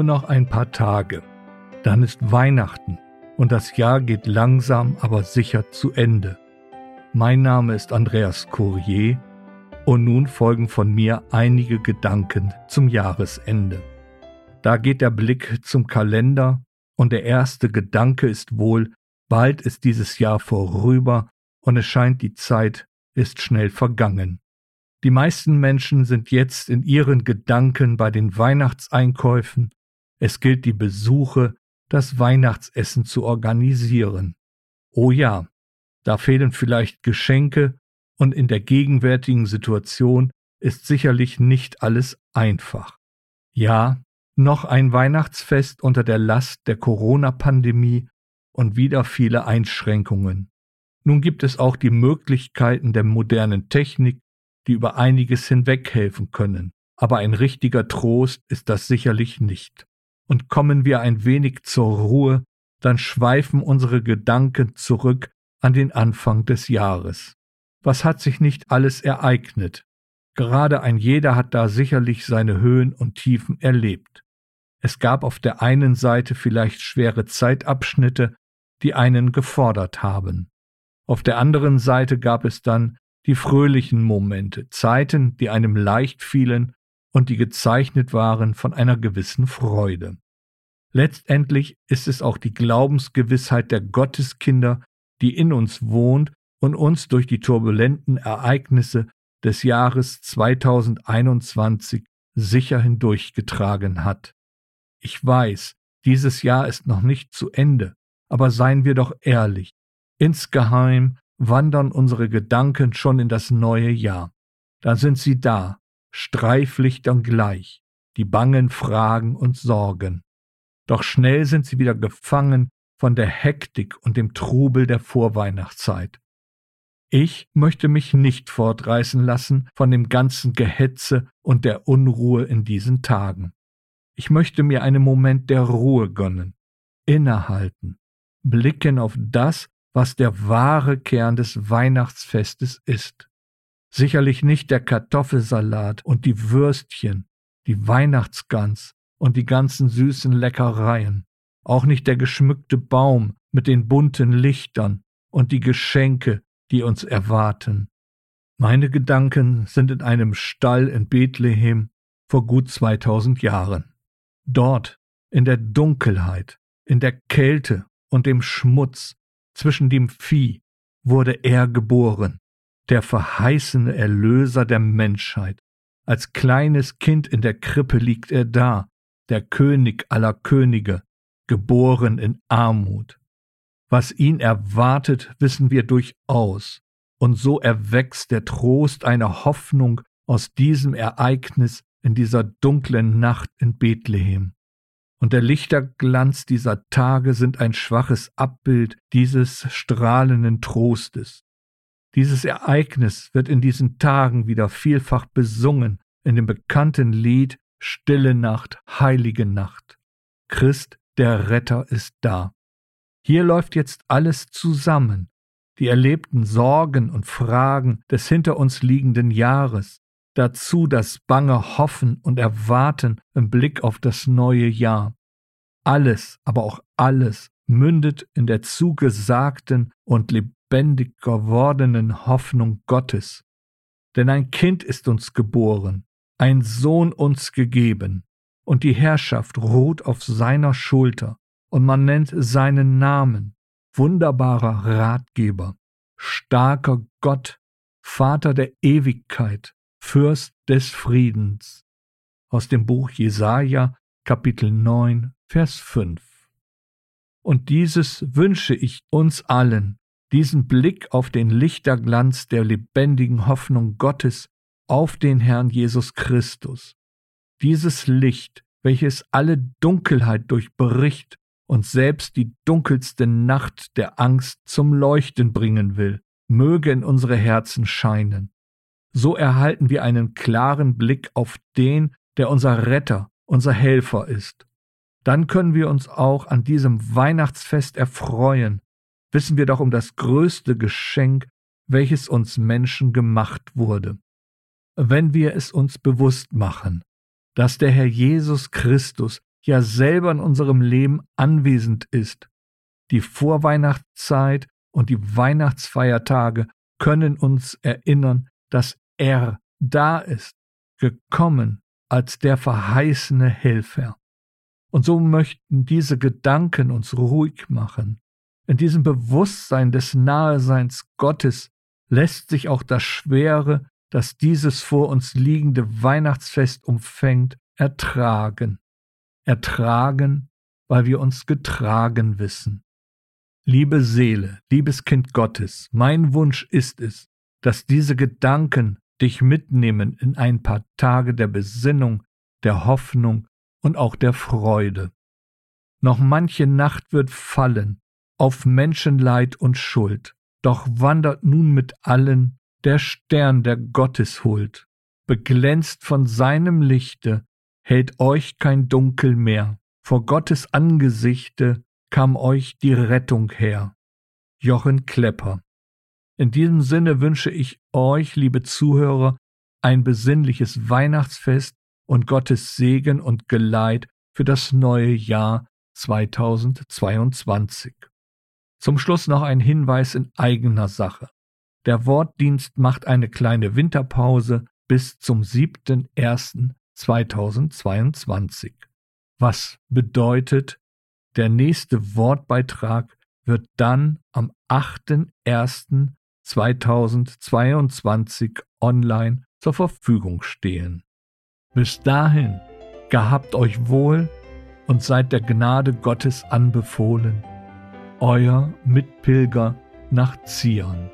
Nur noch ein paar Tage. Dann ist Weihnachten und das Jahr geht langsam aber sicher zu Ende. Mein Name ist Andreas Courier und nun folgen von mir einige Gedanken zum Jahresende. Da geht der Blick zum Kalender und der erste Gedanke ist wohl, bald ist dieses Jahr vorüber und es scheint die Zeit ist schnell vergangen. Die meisten Menschen sind jetzt in ihren Gedanken bei den Weihnachtseinkäufen. Es gilt die Besuche, das Weihnachtsessen zu organisieren. Oh ja, da fehlen vielleicht Geschenke und in der gegenwärtigen Situation ist sicherlich nicht alles einfach. Ja, noch ein Weihnachtsfest unter der Last der Corona-Pandemie und wieder viele Einschränkungen. Nun gibt es auch die Möglichkeiten der modernen Technik, die über einiges hinweghelfen können, aber ein richtiger Trost ist das sicherlich nicht. Und kommen wir ein wenig zur Ruhe, dann schweifen unsere Gedanken zurück an den Anfang des Jahres. Was hat sich nicht alles ereignet? Gerade ein jeder hat da sicherlich seine Höhen und Tiefen erlebt. Es gab auf der einen Seite vielleicht schwere Zeitabschnitte, die einen gefordert haben. Auf der anderen Seite gab es dann die fröhlichen Momente, Zeiten, die einem leicht fielen und die gezeichnet waren von einer gewissen Freude. Letztendlich ist es auch die Glaubensgewissheit der Gotteskinder, die in uns wohnt und uns durch die turbulenten Ereignisse des Jahres 2021 sicher hindurchgetragen hat. Ich weiß, dieses Jahr ist noch nicht zu Ende, aber seien wir doch ehrlich, insgeheim wandern unsere Gedanken schon in das neue Jahr. Da sind sie da, Streiflichtern gleich, die bangen Fragen und Sorgen. Doch schnell sind sie wieder gefangen von der Hektik und dem Trubel der Vorweihnachtszeit. Ich möchte mich nicht fortreißen lassen von dem ganzen Gehetze und der Unruhe in diesen Tagen. Ich möchte mir einen Moment der Ruhe gönnen, innehalten, blicken auf das, was der wahre Kern des Weihnachtsfestes ist. Sicherlich nicht der Kartoffelsalat und die Würstchen, die Weihnachtsgans und die ganzen süßen Leckereien, auch nicht der geschmückte Baum mit den bunten Lichtern und die Geschenke, die uns erwarten. Meine Gedanken sind in einem Stall in Bethlehem vor gut 2000 Jahren. Dort, in der Dunkelheit, in der Kälte und dem Schmutz, zwischen dem Vieh, wurde er geboren, der verheißene Erlöser der Menschheit. Als kleines Kind in der Krippe liegt er da, der König aller Könige, geboren in Armut. Was ihn erwartet, wissen wir durchaus, und so erwächst der Trost einer Hoffnung aus diesem Ereignis in dieser dunklen Nacht in Bethlehem. Und der Lichterglanz dieser Tage sind ein schwaches Abbild dieses strahlenden Trostes. Dieses Ereignis wird in diesen Tagen wieder vielfach besungen in dem bekannten Lied Stille Nacht, heilige Nacht. Christ, der Retter, ist da. Hier läuft jetzt alles zusammen, die erlebten Sorgen und Fragen des hinter uns liegenden Jahres, dazu das bange Hoffen und Erwarten im Blick auf das neue Jahr. Alles, aber auch alles mündet in der zugesagten und lebendig gewordenen Hoffnung Gottes. Denn ein Kind ist uns geboren, ein Sohn uns gegeben, und die Herrschaft ruht auf seiner Schulter, und man nennt seinen Namen wunderbarer Ratgeber, starker Gott, Vater der Ewigkeit, Fürst des Friedens. Aus dem Buch Jesaja, Kapitel 9, Vers 5. Und dieses wünsche ich uns allen, diesen Blick auf den Lichterglanz der lebendigen Hoffnung Gottes auf den Herrn Jesus Christus. Dieses Licht, welches alle Dunkelheit durchbricht und selbst die dunkelste Nacht der Angst zum Leuchten bringen will, möge in unsere Herzen scheinen. So erhalten wir einen klaren Blick auf den, der unser Retter, unser Helfer ist. Dann können wir uns auch an diesem Weihnachtsfest erfreuen, wissen wir doch um das größte Geschenk, welches uns Menschen gemacht wurde. Wenn wir es uns bewusst machen, dass der Herr Jesus Christus ja selber in unserem Leben anwesend ist. Die Vorweihnachtszeit und die Weihnachtsfeiertage können uns erinnern, dass er da ist, gekommen als der verheißene Helfer. Und so möchten diese Gedanken uns ruhig machen. In diesem Bewusstsein des Naheseins Gottes lässt sich auch das Schwere, das dieses vor uns liegende Weihnachtsfest umfängt, ertragen. Ertragen, weil wir uns getragen wissen. Liebe Seele, liebes Kind Gottes, mein Wunsch ist es, dass diese Gedanken dich mitnehmen in ein paar Tage der Besinnung, der Hoffnung und auch der Freude. Noch manche Nacht wird fallen auf Menschenleid und Schuld, doch wandert nun mit allen der Stern der Gotteshuld, beglänzt von seinem Lichte, hält euch kein Dunkel mehr, vor Gottes Angesichte kam euch die Rettung her. Jochen Klepper. In diesem Sinne wünsche ich euch, liebe Zuhörer, ein besinnliches Weihnachtsfest und Gottes Segen und Geleit für das neue Jahr 2022. Zum Schluss noch ein Hinweis in eigener Sache. Der Wortdienst macht eine kleine Winterpause bis zum 7.01.2022. Was bedeutet, der nächste Wortbeitrag wird dann am 8.01.2022 online zur Verfügung stehen. Bis dahin, gehabt euch wohl und seid der Gnade Gottes anbefohlen. Euer Mitpilger nach Zion.